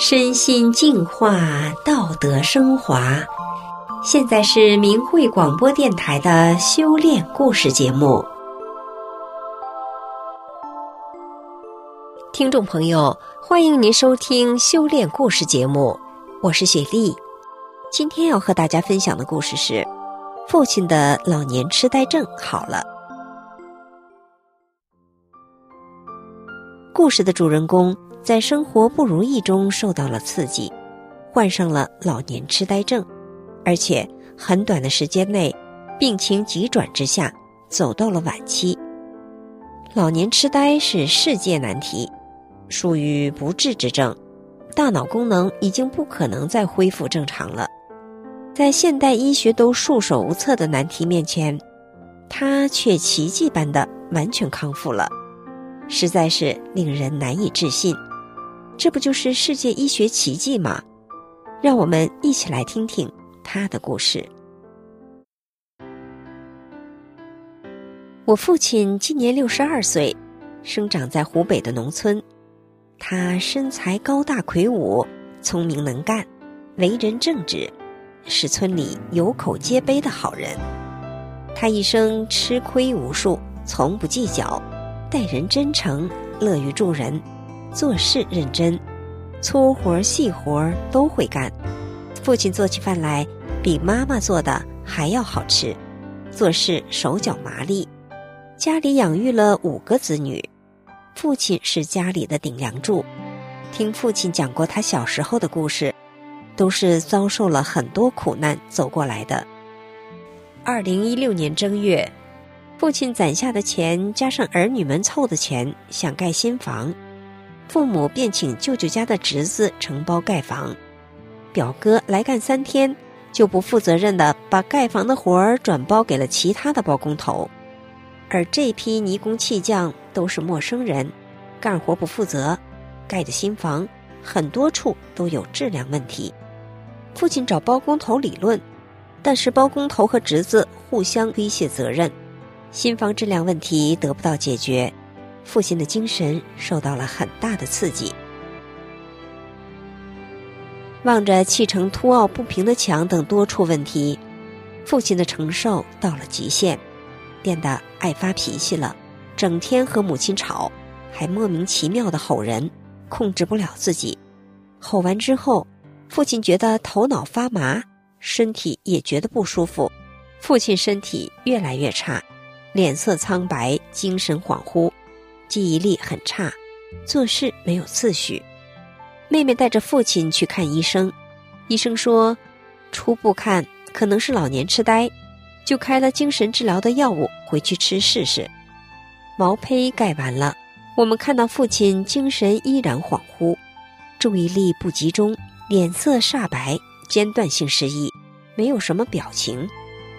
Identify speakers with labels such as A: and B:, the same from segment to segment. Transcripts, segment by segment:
A: 身心净化，道德升华。现在是明慧广播电台的修炼故事节目。听众朋友，欢迎您收听修炼故事节目，我是雪莉。今天要和大家分享的故事是：父亲的老年痴呆症好了。故事的主人公。在生活不如意中受到了刺激，患上了老年痴呆症，而且很短的时间内，病情急转直下，走到了晚期。老年痴呆是世界难题，属于不治之症，大脑功能已经不可能再恢复正常了。在现代医学都束手无策的难题面前，他却奇迹般的完全康复了，实在是令人难以置信。这不就是世界医学奇迹吗？让我们一起来听听他的故事。我父亲今年六十二岁，生长在湖北的农村。他身材高大魁梧，聪明能干，为人正直，是村里有口皆碑的好人。他一生吃亏无数，从不计较，待人真诚，乐于助人。做事认真，粗活细活都会干。父亲做起饭来比妈妈做的还要好吃，做事手脚麻利。家里养育了五个子女，父亲是家里的顶梁柱。听父亲讲过他小时候的故事，都是遭受了很多苦难走过来的。二零一六年正月，父亲攒下的钱加上儿女们凑的钱，想盖新房。父母便请舅舅家的侄子承包盖房，表哥来干三天，就不负责任的把盖房的活儿转包给了其他的包工头，而这批泥工砌匠都是陌生人，干活不负责，盖的新房很多处都有质量问题。父亲找包工头理论，但是包工头和侄子互相推卸责任，新房质量问题得不到解决。父亲的精神受到了很大的刺激，望着砌成凸凹不平的墙等多处问题，父亲的承受到了极限，变得爱发脾气了，整天和母亲吵，还莫名其妙的吼人，控制不了自己。吼完之后，父亲觉得头脑发麻，身体也觉得不舒服，父亲身体越来越差，脸色苍白，精神恍惚。记忆力很差，做事没有次序。妹妹带着父亲去看医生，医生说，初步看可能是老年痴呆，就开了精神治疗的药物回去吃试试。毛坯盖完了，我们看到父亲精神依然恍惚，注意力不集中，脸色煞白，间断性失忆，没有什么表情，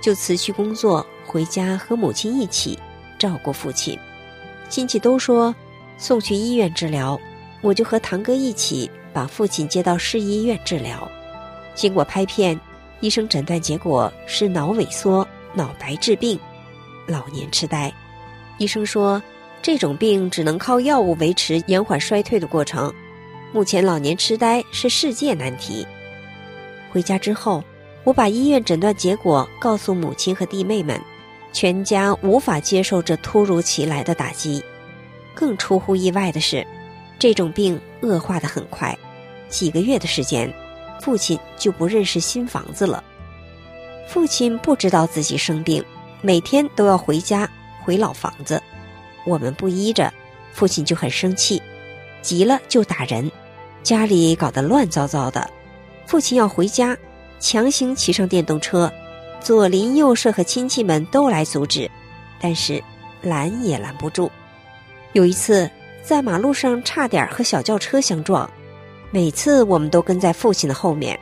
A: 就辞去工作回家和母亲一起照顾父亲。亲戚都说送去医院治疗，我就和堂哥一起把父亲接到市医院治疗。经过拍片，医生诊断结果是脑萎缩、脑白质病、老年痴呆。医生说，这种病只能靠药物维持延缓衰退的过程。目前老年痴呆是世界难题。回家之后，我把医院诊断结果告诉母亲和弟妹们。全家无法接受这突如其来的打击，更出乎意外的是，这种病恶化的很快，几个月的时间，父亲就不认识新房子了。父亲不知道自己生病，每天都要回家回老房子，我们不依着，父亲就很生气，急了就打人，家里搞得乱糟糟的。父亲要回家，强行骑上电动车。左邻右舍和亲戚们都来阻止，但是拦也拦不住。有一次在马路上差点和小轿车相撞，每次我们都跟在父亲的后面。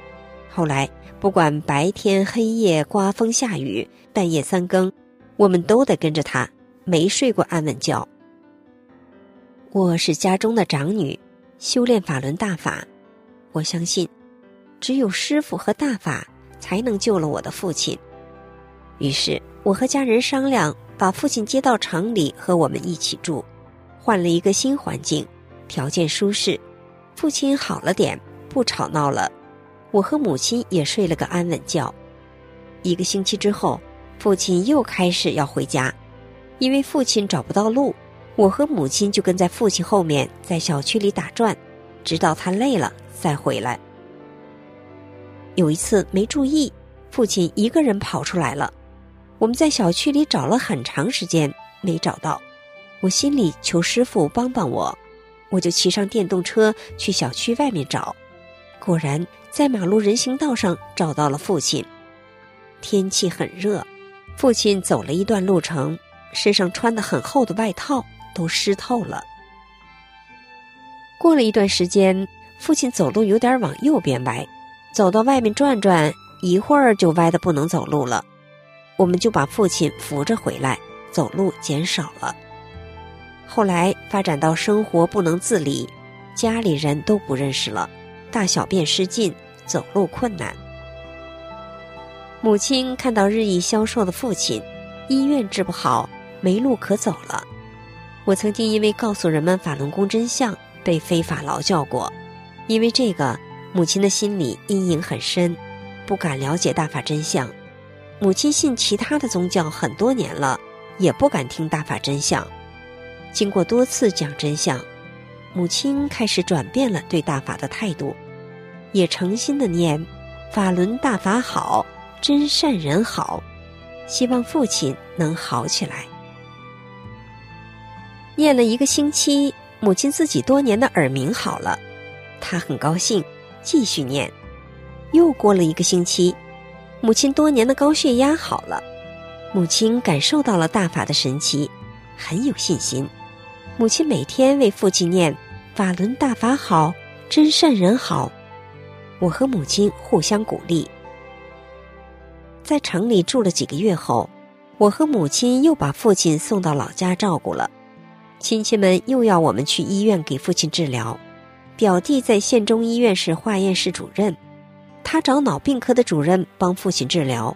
A: 后来不管白天黑夜、刮风下雨、半夜三更，我们都得跟着他，没睡过安稳觉。我是家中的长女，修炼法轮大法，我相信，只有师傅和大法才能救了我的父亲。于是，我和家人商量，把父亲接到城里和我们一起住，换了一个新环境，条件舒适。父亲好了点，不吵闹了，我和母亲也睡了个安稳觉。一个星期之后，父亲又开始要回家，因为父亲找不到路，我和母亲就跟在父亲后面，在小区里打转，直到他累了再回来。有一次没注意，父亲一个人跑出来了，我们在小区里找了很长时间没找到，我心里求师傅帮帮我，我就骑上电动车去小区外面找，果然在马路人行道上找到了父亲。天气很热，父亲走了一段路程，身上穿的很厚的外套都湿透了。过了一段时间，父亲走路有点往右边歪。走到外面转转，一会儿就歪的不能走路了，我们就把父亲扶着回来，走路减少了。后来发展到生活不能自理，家里人都不认识了，大小便失禁，走路困难。母亲看到日益消瘦的父亲，医院治不好，没路可走了。我曾经因为告诉人们法轮功真相，被非法劳教过，因为这个。母亲的心里阴影很深，不敢了解大法真相。母亲信其他的宗教很多年了，也不敢听大法真相。经过多次讲真相，母亲开始转变了对大法的态度，也诚心的念“法轮大法好，真善人好”，希望父亲能好起来。念了一个星期，母亲自己多年的耳鸣好了，她很高兴。继续念，又过了一个星期，母亲多年的高血压好了。母亲感受到了大法的神奇，很有信心。母亲每天为父亲念“法轮大法好，真善人好”。我和母亲互相鼓励。在城里住了几个月后，我和母亲又把父亲送到老家照顾了。亲戚们又要我们去医院给父亲治疗。表弟在县中医院是化验室主任，他找脑病科的主任帮父亲治疗。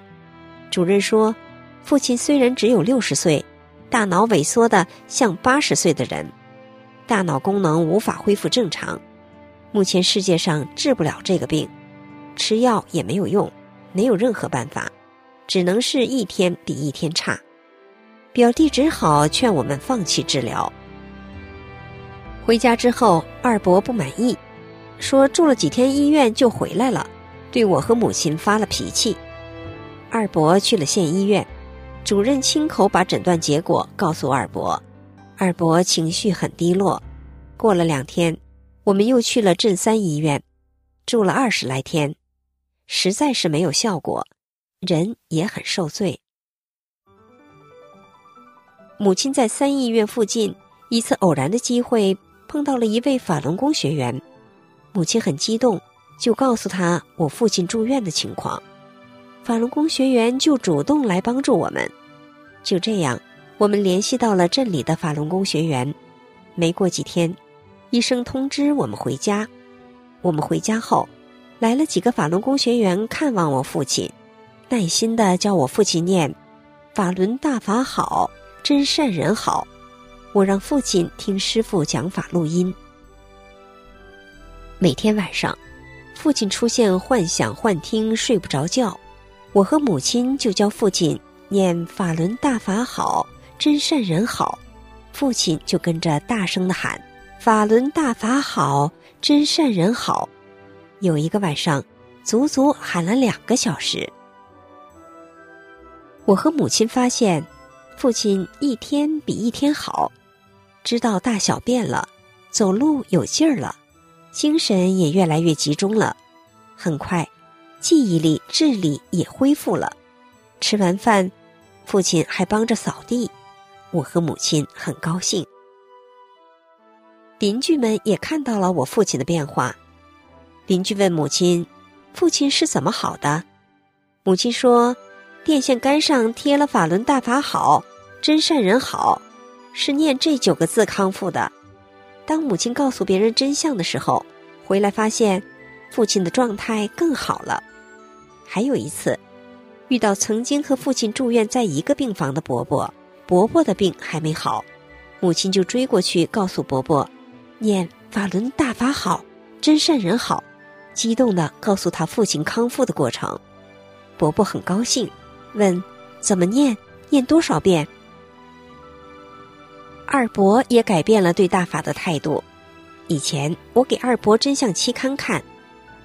A: 主任说，父亲虽然只有六十岁，大脑萎缩的像八十岁的人，大脑功能无法恢复正常。目前世界上治不了这个病，吃药也没有用，没有任何办法，只能是一天比一天差。表弟只好劝我们放弃治疗。回家之后，二伯不满意，说住了几天医院就回来了，对我和母亲发了脾气。二伯去了县医院，主任亲口把诊断结果告诉二伯，二伯情绪很低落。过了两天，我们又去了镇三医院，住了二十来天，实在是没有效果，人也很受罪。母亲在三医院附近一次偶然的机会。碰到了一位法轮功学员，母亲很激动，就告诉他我父亲住院的情况。法轮功学员就主动来帮助我们。就这样，我们联系到了镇里的法轮功学员。没过几天，医生通知我们回家。我们回家后，来了几个法轮功学员看望我父亲，耐心的教我父亲念：“法轮大法好，真善人好。”我让父亲听师傅讲法录音。每天晚上，父亲出现幻想、幻听，睡不着觉，我和母亲就教父亲念“法轮大法好，真善人好”，父亲就跟着大声的喊“法轮大法好，真善人好”。有一个晚上，足足喊了两个小时。我和母亲发现，父亲一天比一天好。知道大小便了，走路有劲儿了，精神也越来越集中了。很快，记忆力、智力也恢复了。吃完饭，父亲还帮着扫地，我和母亲很高兴。邻居们也看到了我父亲的变化。邻居问母亲：“父亲是怎么好的？”母亲说：“电线杆上贴了‘法轮大法好，真善人好’。”是念这九个字康复的。当母亲告诉别人真相的时候，回来发现父亲的状态更好了。还有一次，遇到曾经和父亲住院在一个病房的伯伯，伯伯的病还没好，母亲就追过去告诉伯伯，念法轮大法好，真善人好，激动的告诉他父亲康复的过程。伯伯很高兴，问：“怎么念？念多少遍？”二伯也改变了对大法的态度。以前我给二伯真相期刊看，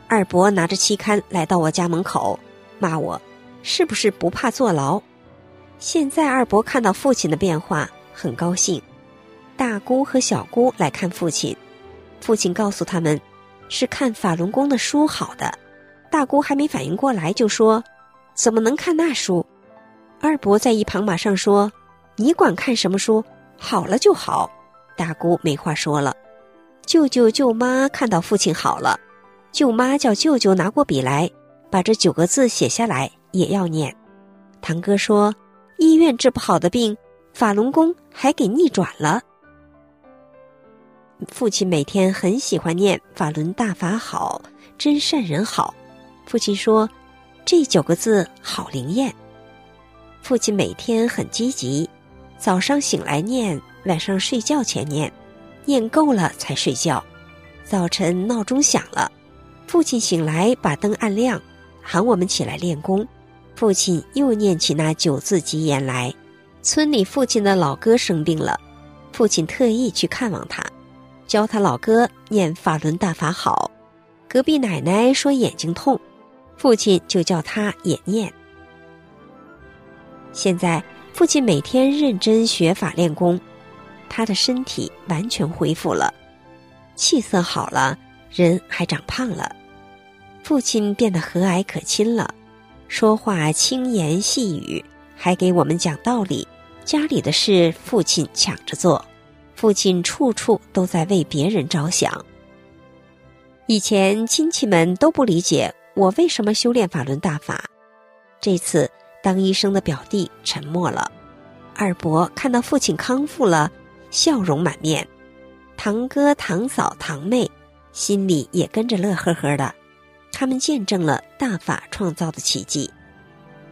A: 二伯拿着期刊来到我家门口，骂我是不是不怕坐牢。现在二伯看到父亲的变化，很高兴。大姑和小姑来看父亲，父亲告诉他们，是看法轮功的书好的。大姑还没反应过来，就说。怎么能看那书？二伯在一旁马上说：“你管看什么书？好了就好。”大姑没话说了。舅舅舅妈看到父亲好了，舅妈叫舅舅拿过笔来，把这九个字写下来，也要念。堂哥说：“医院治不好的病，法轮功还给逆转了。”父亲每天很喜欢念“法轮大法好，真善人好”。父亲说。这九个字好灵验。父亲每天很积极，早上醒来念，晚上睡觉前念，念够了才睡觉。早晨闹钟响了，父亲醒来把灯按亮，喊我们起来练功。父亲又念起那九字吉言来。村里父亲的老哥生病了，父亲特意去看望他，教他老哥念法轮大法好。隔壁奶奶说眼睛痛。父亲就叫他也念。现在父亲每天认真学法练功，他的身体完全恢复了，气色好了，人还长胖了。父亲变得和蔼可亲了，说话轻言细语，还给我们讲道理。家里的事，父亲抢着做，父亲处处都在为别人着想。以前亲戚们都不理解。我为什么修炼法轮大法？这次当医生的表弟沉默了。二伯看到父亲康复了，笑容满面。堂哥、堂嫂、堂妹心里也跟着乐呵呵的。他们见证了大法创造的奇迹。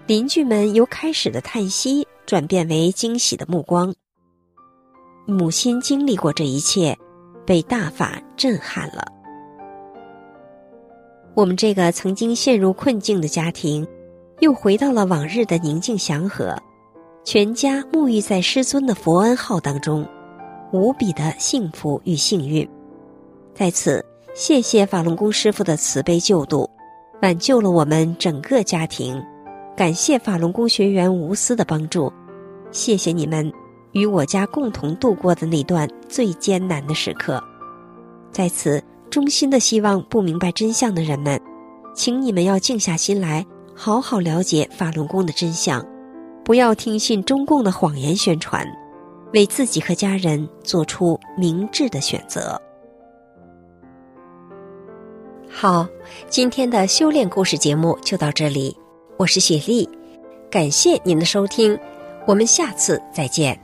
A: 邻居们由开始的叹息转变为惊喜的目光。母亲经历过这一切，被大法震撼了。我们这个曾经陷入困境的家庭，又回到了往日的宁静祥和，全家沐浴在师尊的佛恩浩当中，无比的幸福与幸运。在此，谢谢法轮功师傅的慈悲救度，挽救了我们整个家庭。感谢法轮功学员无私的帮助，谢谢你们与我家共同度过的那段最艰难的时刻。在此。衷心的希望不明白真相的人们，请你们要静下心来，好好了解法轮功的真相，不要听信中共的谎言宣传，为自己和家人做出明智的选择。好，今天的修炼故事节目就到这里，我是雪莉，感谢您的收听，我们下次再见。